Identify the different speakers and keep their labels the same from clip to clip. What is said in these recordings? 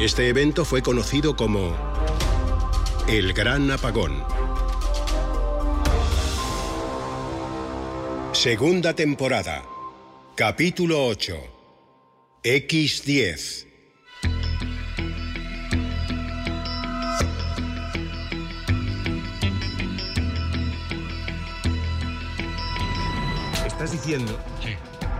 Speaker 1: Este evento fue conocido como el Gran Apagón. Segunda temporada. Capítulo 8. X10.
Speaker 2: ¿Estás diciendo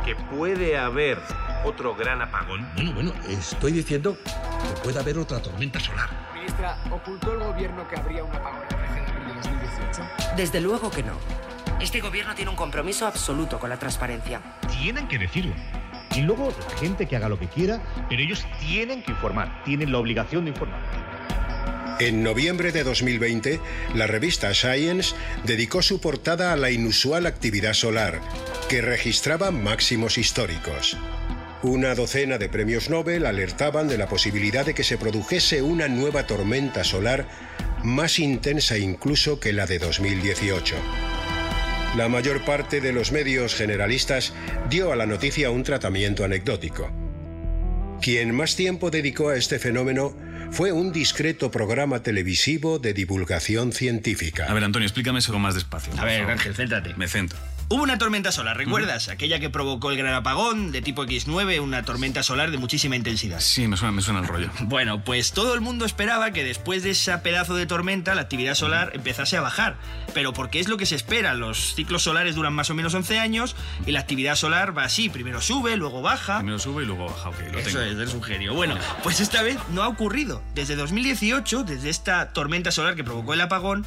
Speaker 2: que puede haber otro gran apagón?
Speaker 3: Bueno, bueno, estoy diciendo que puede haber otra tormenta solar.
Speaker 4: Ministra, ¿ocultó el gobierno que habría un apagón el 13 de abril de 2018?
Speaker 5: Desde luego que no. Este gobierno tiene un compromiso absoluto con la transparencia.
Speaker 6: Tienen que decirlo. Y luego la gente que haga lo que quiera, pero ellos tienen que informar, tienen la obligación de informar.
Speaker 1: En noviembre de 2020, la revista Science dedicó su portada a la inusual actividad solar, que registraba máximos históricos. Una docena de premios Nobel alertaban de la posibilidad de que se produjese una nueva tormenta solar más intensa incluso que la de 2018. La mayor parte de los medios generalistas dio a la noticia un tratamiento anecdótico. Quien más tiempo dedicó a este fenómeno fue un discreto programa televisivo de divulgación científica.
Speaker 7: A ver, Antonio, explícame eso más despacio.
Speaker 8: A ver. Ángel, céntrate.
Speaker 7: Me centro.
Speaker 8: Hubo una tormenta solar, ¿recuerdas? Aquella que provocó el gran apagón de tipo X9, una tormenta solar de muchísima intensidad.
Speaker 7: Sí, me suena, me suena el rollo.
Speaker 8: Bueno, pues todo el mundo esperaba que después de ese pedazo de tormenta la actividad solar empezase a bajar. Pero porque es lo que se espera, los ciclos solares duran más o menos 11 años y la actividad solar va así, primero sube, luego baja.
Speaker 7: Primero sube y luego baja, ok, lo
Speaker 8: Eso
Speaker 7: tengo.
Speaker 8: es, eres un genio. Bueno, pues esta vez no ha ocurrido. Desde 2018, desde esta tormenta solar que provocó el apagón,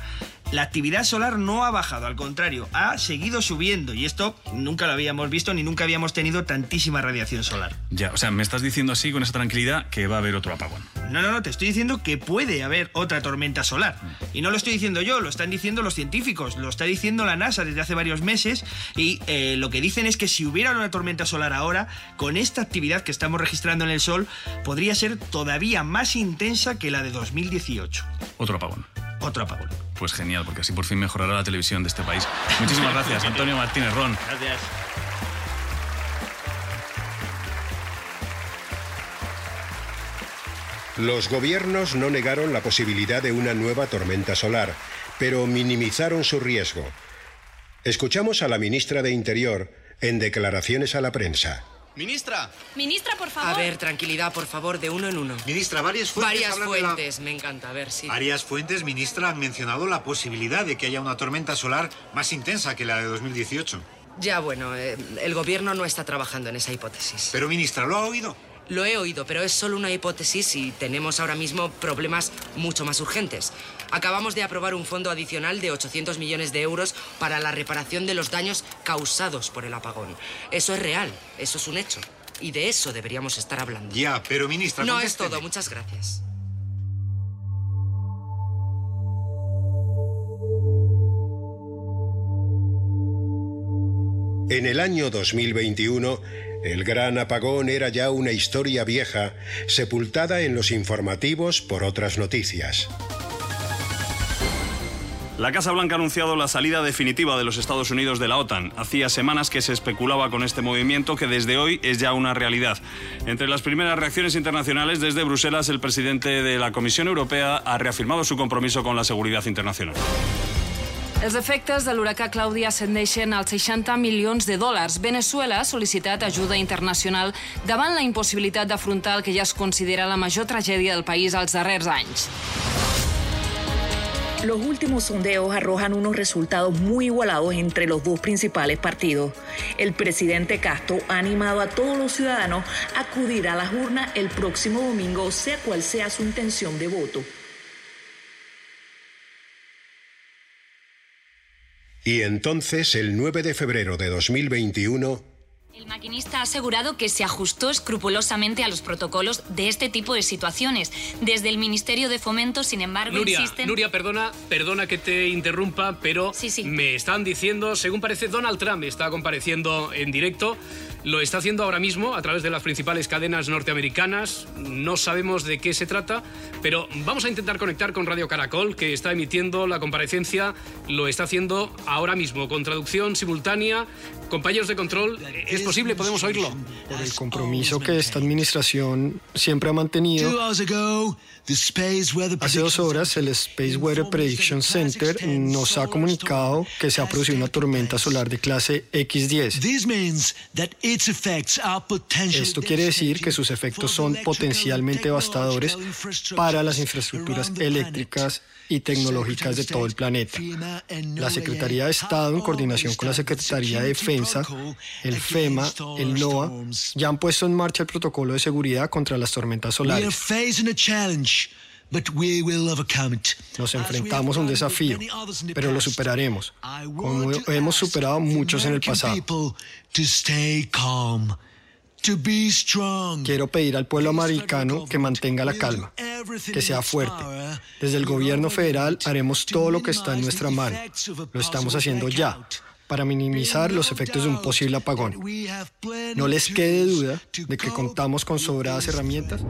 Speaker 8: la actividad solar no ha bajado, al contrario, ha seguido subiendo. Y esto nunca lo habíamos visto ni nunca habíamos tenido tantísima radiación solar.
Speaker 7: Ya, o sea, me estás diciendo así con esa tranquilidad que va a haber otro apagón.
Speaker 8: No, no, no, te estoy diciendo que puede haber otra tormenta solar. Y no lo estoy diciendo yo, lo están diciendo los científicos, lo está diciendo la NASA desde hace varios meses. Y eh, lo que dicen es que si hubiera una tormenta solar ahora, con esta actividad que estamos registrando en el Sol, podría ser todavía más intensa que la de 2018.
Speaker 7: Otro apagón.
Speaker 8: Otro apagón.
Speaker 7: Pues genial, porque así por fin mejorará la televisión de este país. Muchísimas gracias, Antonio Martínez Ron.
Speaker 8: Gracias.
Speaker 1: Los gobiernos no negaron la posibilidad de una nueva tormenta solar, pero minimizaron su riesgo. Escuchamos a la ministra de Interior en declaraciones a la prensa.
Speaker 9: Ministra.
Speaker 5: Ministra, por favor. A ver, tranquilidad, por favor, de uno en uno.
Speaker 9: Ministra, varias fuentes
Speaker 5: Varias
Speaker 9: la-
Speaker 5: fuentes, me encanta. A ver, sí.
Speaker 9: Varias fuentes, ministra, han mencionado la posibilidad de que haya una tormenta solar más intensa que la de 2018.
Speaker 5: Ya, bueno, eh, el gobierno no está trabajando en esa hipótesis.
Speaker 9: Pero, ministra, ¿lo ha oído?
Speaker 5: Lo he oído, pero es solo una hipótesis y tenemos ahora mismo problemas mucho más urgentes. Acabamos de aprobar un fondo adicional de 800 millones de euros para la reparación de los daños causados por el apagón. Eso es real, eso es un hecho. Y de eso deberíamos estar hablando.
Speaker 9: Ya, pero, ministra,
Speaker 5: No es todo, muchas gracias.
Speaker 1: En el año 2021, el gran apagón era ya una historia vieja, sepultada en los informativos por otras noticias.
Speaker 10: La Casa Blanca ha anunciado la salida definitiva de los Estados Unidos de la OTAN. Hacía semanas que se especulaba con este movimiento que desde hoy es ya una realidad. Entre las primeras reacciones internacionales desde Bruselas, el presidente de la Comisión Europea ha reafirmado su compromiso con la seguridad internacional.
Speaker 11: Els efectes de l'huracà Clàudia ascendeixen als 60 milions de dòlars. Venezuela ha sol·licitat ajuda internacional davant la impossibilitat d'afrontar el que ja es considera la major tragèdia del país als darrers anys.
Speaker 12: Los últimos sondeos arrojan unos resultados muy igualados entre los dos principales partidos. El presidente Castro ha animado a todos los ciudadanos a acudir a las urnas el próximo domingo, sea cual sea su intención de voto.
Speaker 1: Y entonces, el 9 de febrero de 2021,
Speaker 13: el maquinista ha asegurado que se ajustó escrupulosamente a los protocolos de este tipo de situaciones. Desde el Ministerio de Fomento, sin embargo,
Speaker 14: Nuria,
Speaker 13: insisten...
Speaker 14: Nuria, perdona, perdona que te interrumpa, pero me están diciendo, según parece, Donald Trump está compareciendo en directo. Lo está haciendo ahora mismo a través de las principales cadenas norteamericanas. No sabemos de qué se trata, pero vamos a intentar conectar con Radio Caracol, que está emitiendo la comparecencia. Lo está haciendo ahora mismo, con traducción simultánea. Compañeros de control, ¿es posible? ¿Podemos oírlo?
Speaker 15: Por el compromiso que esta administración siempre ha mantenido. Hace dos horas, el Space Weather Prediction Center nos ha comunicado que se ha producido una tormenta solar de clase X10. Esto quiere decir que sus efectos son potencialmente devastadores para las infraestructuras eléctricas y tecnológicas de todo el planeta. La Secretaría de Estado, en coordinación con la Secretaría de Defensa, el FEMA, el NOAA, ya han puesto en marcha el protocolo de seguridad contra las tormentas solares. Nos enfrentamos a un desafío, pero lo superaremos, como hemos superado muchos en el pasado. Quiero pedir al pueblo americano que mantenga la calma, que sea fuerte. Desde el gobierno federal haremos todo lo que está en nuestra mano. Lo estamos haciendo ya para minimizar los efectos de un posible apagón. No les quede duda de que contamos con sobradas herramientas.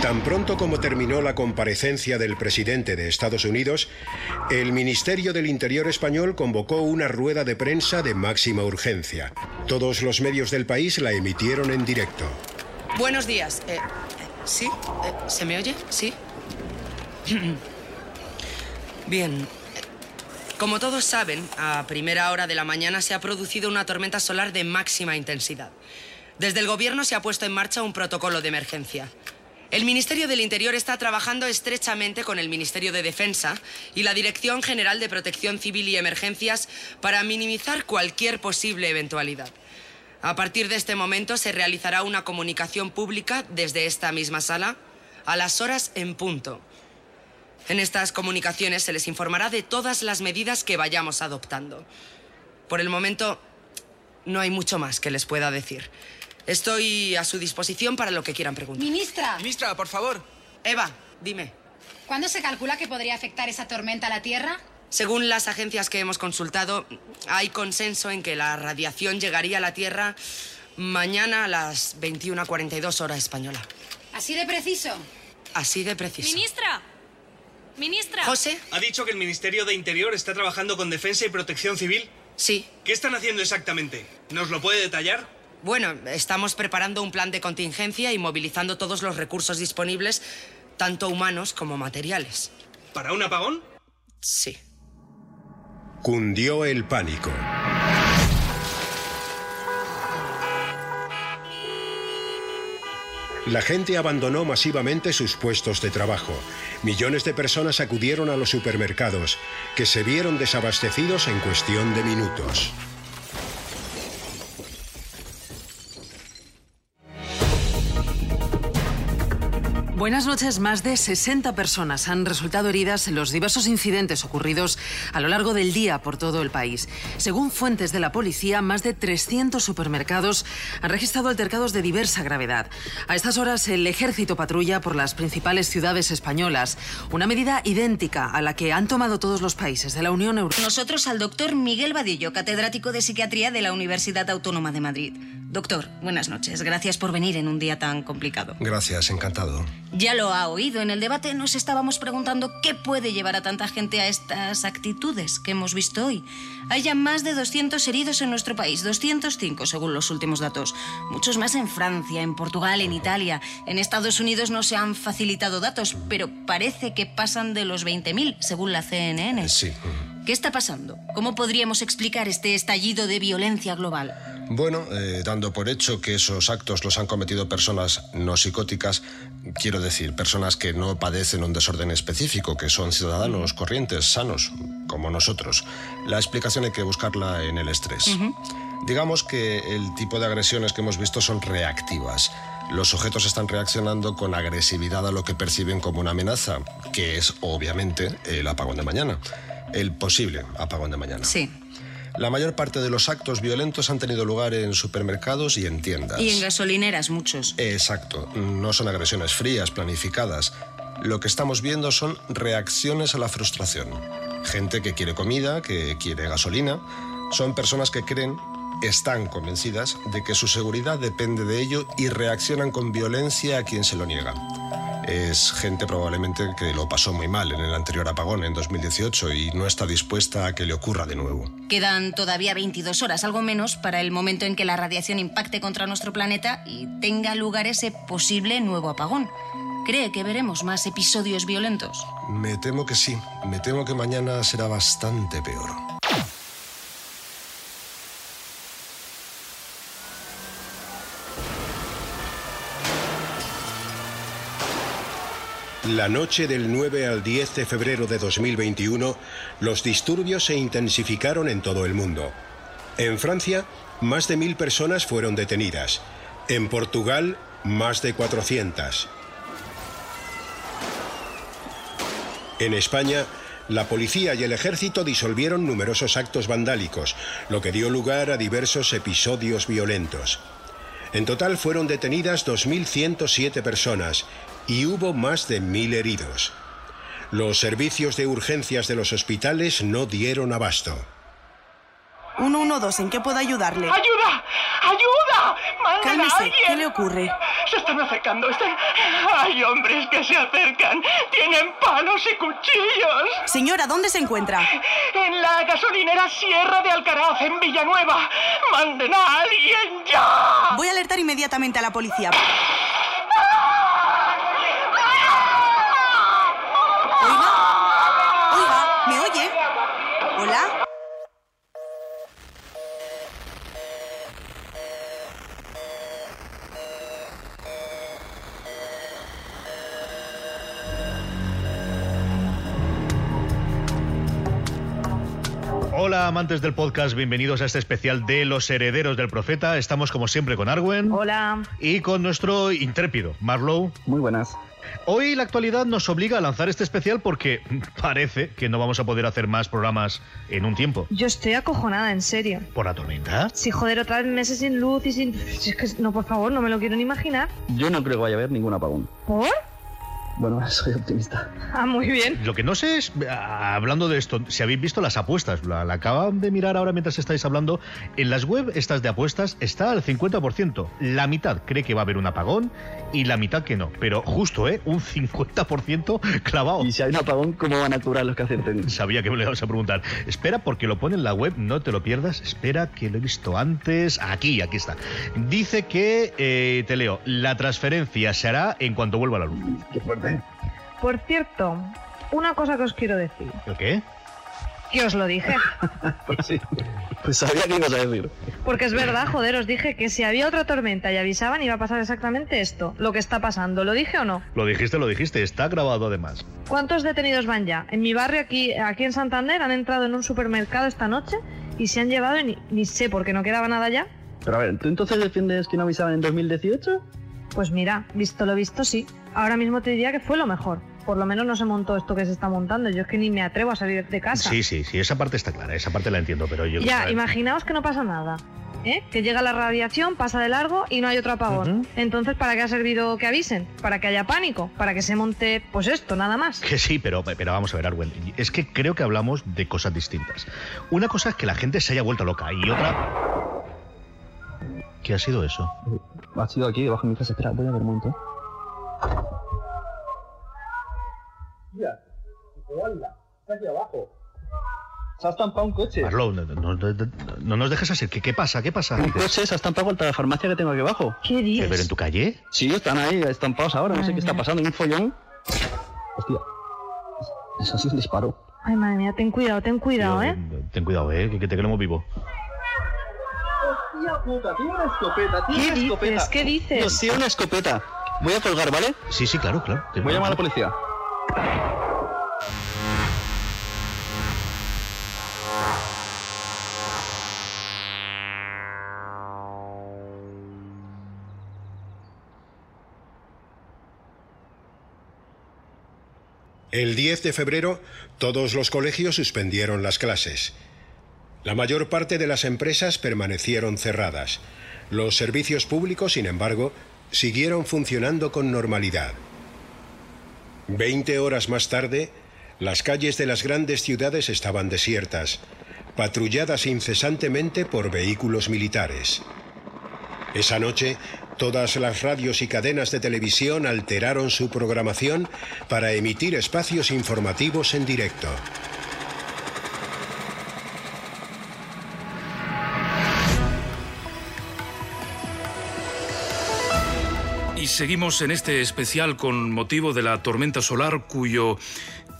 Speaker 1: Tan pronto como terminó la comparecencia del presidente de Estados Unidos, el Ministerio del Interior español convocó una rueda de prensa de máxima urgencia. Todos los medios del país la emitieron en directo.
Speaker 5: Buenos días. Eh, ¿Sí? Eh, ¿Se me oye? ¿Sí? Bien. Como todos saben, a primera hora de la mañana se ha producido una tormenta solar de máxima intensidad. Desde el gobierno se ha puesto en marcha un protocolo de emergencia. El Ministerio del Interior está trabajando estrechamente con el Ministerio de Defensa y la Dirección General de Protección Civil y Emergencias para minimizar cualquier posible eventualidad. A partir de este momento se realizará una comunicación pública desde esta misma sala a las horas en punto. En estas comunicaciones se les informará de todas las medidas que vayamos adoptando. Por el momento, no hay mucho más que les pueda decir. Estoy a su disposición para lo que quieran preguntar.
Speaker 16: Ministra.
Speaker 8: Ministra, por favor.
Speaker 5: Eva, dime.
Speaker 16: ¿Cuándo se calcula que podría afectar esa tormenta a la Tierra?
Speaker 5: Según las agencias que hemos consultado, hay consenso en que la radiación llegaría a la Tierra mañana a las 21.42 hora española.
Speaker 16: ¿Así de preciso?
Speaker 5: Así de preciso.
Speaker 13: Ministra. Ministra.
Speaker 5: José.
Speaker 8: ¿Ha dicho que el Ministerio de Interior está trabajando con Defensa y Protección Civil?
Speaker 5: Sí.
Speaker 8: ¿Qué están haciendo exactamente? ¿Nos lo puede detallar?
Speaker 5: Bueno, estamos preparando un plan de contingencia y movilizando todos los recursos disponibles, tanto humanos como materiales.
Speaker 8: ¿Para un apagón?
Speaker 5: Sí.
Speaker 1: Cundió el pánico. La gente abandonó masivamente sus puestos de trabajo. Millones de personas acudieron a los supermercados, que se vieron desabastecidos en cuestión de minutos.
Speaker 17: Buenas noches. Más de 60 personas han resultado heridas en los diversos incidentes ocurridos a lo largo del día por todo el país. Según fuentes de la policía, más de 300 supermercados han registrado altercados de diversa gravedad. A estas horas, el ejército patrulla por las principales ciudades españolas, una medida idéntica a la que han tomado todos los países de la Unión Europea.
Speaker 18: Nosotros al doctor Miguel Vadillo, catedrático de psiquiatría de la Universidad Autónoma de Madrid. Doctor, buenas noches. Gracias por venir en un día tan complicado.
Speaker 19: Gracias, encantado.
Speaker 18: Ya lo ha oído. En el debate nos estábamos preguntando qué puede llevar a tanta gente a estas actitudes que hemos visto hoy. Hay ya más de 200 heridos en nuestro país, 205 según los últimos datos. Muchos más en Francia, en Portugal, en Italia. En Estados Unidos no se han facilitado datos, pero parece que pasan de los 20.000 según la CNN.
Speaker 19: Sí.
Speaker 18: ¿Qué está pasando? ¿Cómo podríamos explicar este estallido de violencia global?
Speaker 19: Bueno, eh, dando por hecho que esos actos los han cometido personas no psicóticas, quiero decir, personas que no padecen un desorden específico, que son ciudadanos corrientes, sanos, como nosotros. La explicación hay que buscarla en el estrés. Digamos que el tipo de agresiones que hemos visto son reactivas. Los sujetos están reaccionando con agresividad a lo que perciben como una amenaza, que es obviamente el apagón de mañana. el posible apagón de mañana.
Speaker 18: Sí.
Speaker 19: La mayor parte de los actos violentos han tenido lugar en supermercados y en tiendas.
Speaker 18: Y en gasolineras muchos.
Speaker 19: Exacto. No son agresiones frías, planificadas. Lo que estamos viendo son reacciones a la frustración. Gente que quiere comida, que quiere gasolina. Son personas que creen, están convencidas de que su seguridad depende de ello y reaccionan con violencia a quien se lo niega. Es gente probablemente que lo pasó muy mal en el anterior apagón en 2018 y no está dispuesta a que le ocurra de nuevo.
Speaker 18: Quedan todavía 22 horas, algo menos, para el momento en que la radiación impacte contra nuestro planeta y tenga lugar ese posible nuevo apagón. ¿Cree que veremos más episodios violentos?
Speaker 19: Me temo que sí. Me temo que mañana será bastante peor.
Speaker 1: La noche del 9 al 10 de febrero de 2021, los disturbios se intensificaron en todo el mundo. En Francia, más de mil personas fueron detenidas. En Portugal, más de 400. En España, la policía y el ejército disolvieron numerosos actos vandálicos, lo que dio lugar a diversos episodios violentos. En total fueron detenidas 2.107 personas y hubo más de 1.000 heridos. Los servicios de urgencias de los hospitales no dieron abasto.
Speaker 20: 112, ¿en qué puedo ayudarle?
Speaker 21: ¡Ayuda! ¡Ayuda! ¡Manden
Speaker 20: Cálmese,
Speaker 21: a alguien!
Speaker 20: ¿qué le ocurre?
Speaker 21: Se están acercando. Están... Hay hombres que se acercan. Tienen palos y cuchillos.
Speaker 20: Señora, ¿dónde se encuentra?
Speaker 21: En la gasolinera Sierra de Alcaraz, en Villanueva. ¡Manden a alguien ya!
Speaker 20: Voy a alertar inmediatamente a la policía. Hola
Speaker 6: amantes del podcast, bienvenidos a este especial de Los Herederos del Profeta. Estamos como siempre con Arwen.
Speaker 20: Hola.
Speaker 6: Y con nuestro intrépido, Marlow.
Speaker 22: Muy buenas.
Speaker 6: Hoy la actualidad nos obliga a lanzar este especial porque parece que no vamos a poder hacer más programas en un tiempo.
Speaker 23: Yo estoy acojonada, en serio.
Speaker 6: ¿Por la tormenta?
Speaker 23: Sí, joder, otra vez meses sin luz y sin... Si es que, no, por favor, no me lo quiero ni imaginar.
Speaker 22: Yo no creo que vaya a haber ningún apagón.
Speaker 23: ¿Por?
Speaker 22: Bueno, soy optimista.
Speaker 23: Ah, muy bien.
Speaker 6: Lo que no sé es, ah, hablando de esto, si habéis visto las apuestas, la, la acaban de mirar ahora mientras estáis hablando, en las web estas de apuestas está al 50%. La mitad cree que va a haber un apagón y la mitad que no. Pero justo, ¿eh? Un 50% clavado.
Speaker 22: Y si hay un apagón, ¿cómo van a curar los que hacen
Speaker 6: Sabía que me lo ibas a preguntar. Espera, porque lo pone en la web, no te lo pierdas. Espera, que lo he visto antes. Aquí, aquí está. Dice que, eh, te leo, la transferencia se hará en cuanto vuelva la luz.
Speaker 22: Qué fuerte.
Speaker 23: Por cierto, una cosa que os quiero decir.
Speaker 6: ¿El qué?
Speaker 23: Que os lo dije.
Speaker 22: pues sí. Pues sabía que ibas a decir.
Speaker 23: Porque es verdad, joder, os dije que si había otra tormenta y avisaban iba a pasar exactamente esto, lo que está pasando. ¿Lo dije o no?
Speaker 6: Lo dijiste, lo dijiste. Está grabado además.
Speaker 23: ¿Cuántos detenidos van ya? En mi barrio, aquí, aquí en Santander, han entrado en un supermercado esta noche y se han llevado, y ni, ni sé por qué no quedaba nada ya.
Speaker 22: Pero a ver, ¿tú entonces defiendes que no avisaban en 2018?
Speaker 23: Pues mira, visto lo visto, sí. Ahora mismo te diría que fue lo mejor. Por lo menos no se montó esto que se está montando. Yo es que ni me atrevo a salir de casa.
Speaker 6: Sí, sí, sí, esa parte está clara, esa parte la entiendo, pero yo...
Speaker 23: Ya, imaginaos que no pasa nada. ¿eh? Que llega la radiación, pasa de largo y no hay otro apagón. Entonces, ¿para qué ha servido que avisen? ¿Para que haya pánico? ¿Para que se monte, pues esto, nada más?
Speaker 6: Que sí, pero, pero vamos a ver, Arwen. Es que creo que hablamos de cosas distintas. Una cosa es que la gente se haya vuelto loca y otra... ¿Qué ha sido eso?
Speaker 22: Ha sido aquí debajo de mi casa. Espera, voy a ver un momento. Se ha estampado un coche.
Speaker 6: Marlow, no, no- no- no nos dejes así. ¿Qué, qué pasa? ¿Qué pasa?
Speaker 22: Un coche se ha estampado contra la farmacia que tengo aquí abajo.
Speaker 23: ¿Qué dices?
Speaker 6: ¿Pero en tu calle?
Speaker 22: Sí, están ahí estampados ahora. No sé
Speaker 23: Madre
Speaker 22: qué está pasando. Hay un follón. Hostia. Eso ha sido un disparo.
Speaker 23: Ay, madre mía, ten cuidado, ten cuidado, ¿eh?
Speaker 6: Ten cuidado, eh, que, que te queremos vivo.
Speaker 22: Hostia puta, tiene una escopeta, tiene
Speaker 23: ¿Qué
Speaker 22: una
Speaker 23: dices?
Speaker 22: escopeta.
Speaker 23: ¿Qué dices?
Speaker 22: Dios, tiene una escopeta. Voy a colgar, ¿vale?
Speaker 6: Sí, sí, claro, claro.
Speaker 22: Voy a llamar a la policía.
Speaker 1: El 10 de febrero, todos los colegios suspendieron las clases. La mayor parte de las empresas permanecieron cerradas. Los servicios públicos, sin embargo, siguieron funcionando con normalidad. Veinte horas más tarde, las calles de las grandes ciudades estaban desiertas, patrulladas incesantemente por vehículos militares. Esa noche, todas las radios y cadenas de televisión alteraron su programación para emitir espacios informativos en directo.
Speaker 24: Y seguimos en este especial con motivo de la tormenta solar cuyo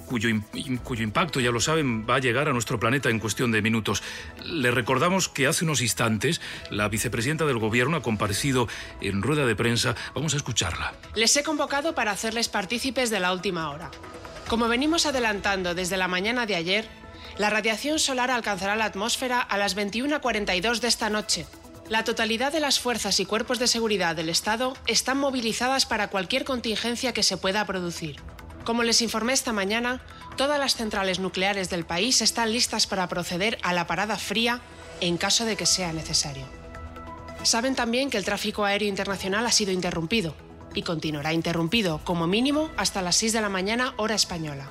Speaker 24: cuyo, impacto, ya lo saben, va a llegar a nuestro planeta en cuestión de minutos. Le recordamos que hace unos instantes la vicepresidenta del Gobierno ha comparecido en rueda de prensa. Vamos a escucharla.
Speaker 25: Les he convocado para hacerles partícipes de la última hora. Como venimos adelantando desde la mañana de ayer, la radiación solar alcanzará la atmósfera a las 21.42 de esta noche, la totalidad de las fuerzas y cuerpos de seguridad del Estado están movilizadas para cualquier contingencia que se pueda producir. Como les informé esta mañana, todas las centrales nucleares del país están listas para proceder a la parada fría en caso de que sea necesario. Saben también que el tráfico aéreo internacional ha sido interrumpido y continuará interrumpido como mínimo hasta las 6 de la mañana hora española.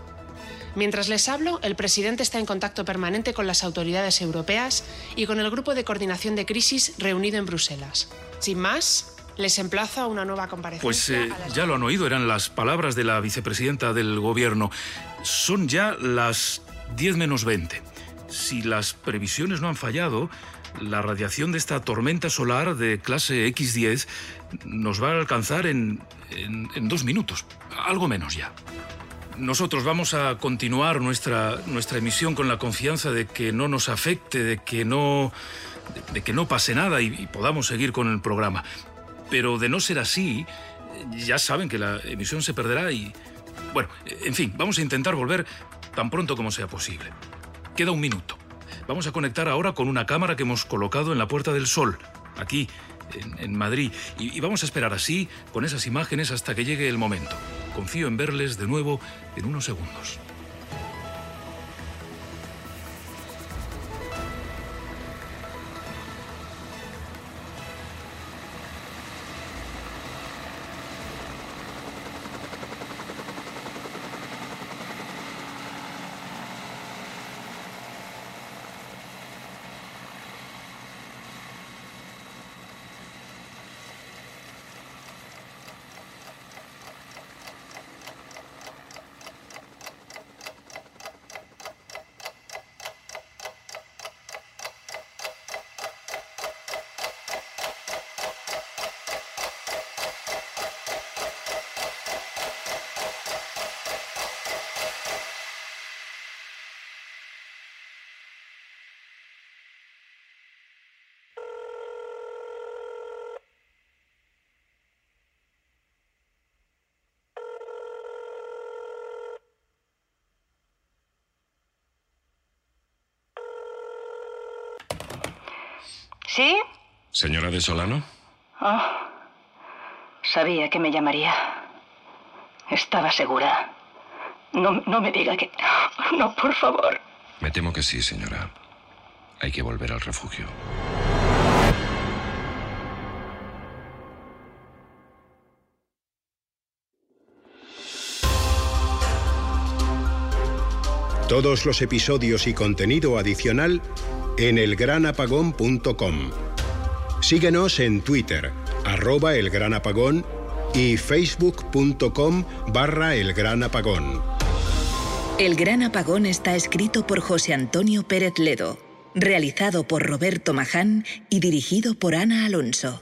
Speaker 25: Mientras les hablo, el presidente está en contacto permanente con las autoridades europeas y con el grupo de coordinación de crisis reunido en Bruselas. Sin más, les emplazo a una nueva comparecencia.
Speaker 24: Pues eh, ya lo han oído, eran las palabras de la vicepresidenta del gobierno. Son ya las 10 menos 20. Si las previsiones no han fallado, la radiación de esta tormenta solar de clase X10 nos va a alcanzar en, en, en dos minutos, algo menos ya. Nosotros vamos a continuar nuestra, nuestra emisión con la confianza de que no nos afecte, de que no, de, que no pase nada y, y podamos seguir con el programa. Pero de no ser así, ya saben que la emisión se perderá y... Bueno, en fin, vamos a intentar volver tan pronto como sea posible. Queda un minuto. Vamos a conectar ahora con una cámara que hemos colocado en la Puerta del Sol, aquí, en, Madrid. Y, y vamos a esperar así, con esas imágenes, hasta que llegue el momento. Confío en verles de nuevo en unos segundos.
Speaker 26: ¿Sí?
Speaker 27: ¿Señora de Solano?
Speaker 26: Oh, sabía que me llamaría. Estaba segura. No, no me diga que... No, por favor.
Speaker 27: Me temo que sí, señora. Hay que volver al refugio.
Speaker 1: Todos los episodios y contenido adicional en elgranapagón.com. Síguenos en Twitter, arroba elgranapagón y facebook.com barra elgranapagón.
Speaker 12: El Gran Apagón está escrito por José Antonio Pérez Ledo, realizado por Roberto Maján y dirigido por Ana Alonso.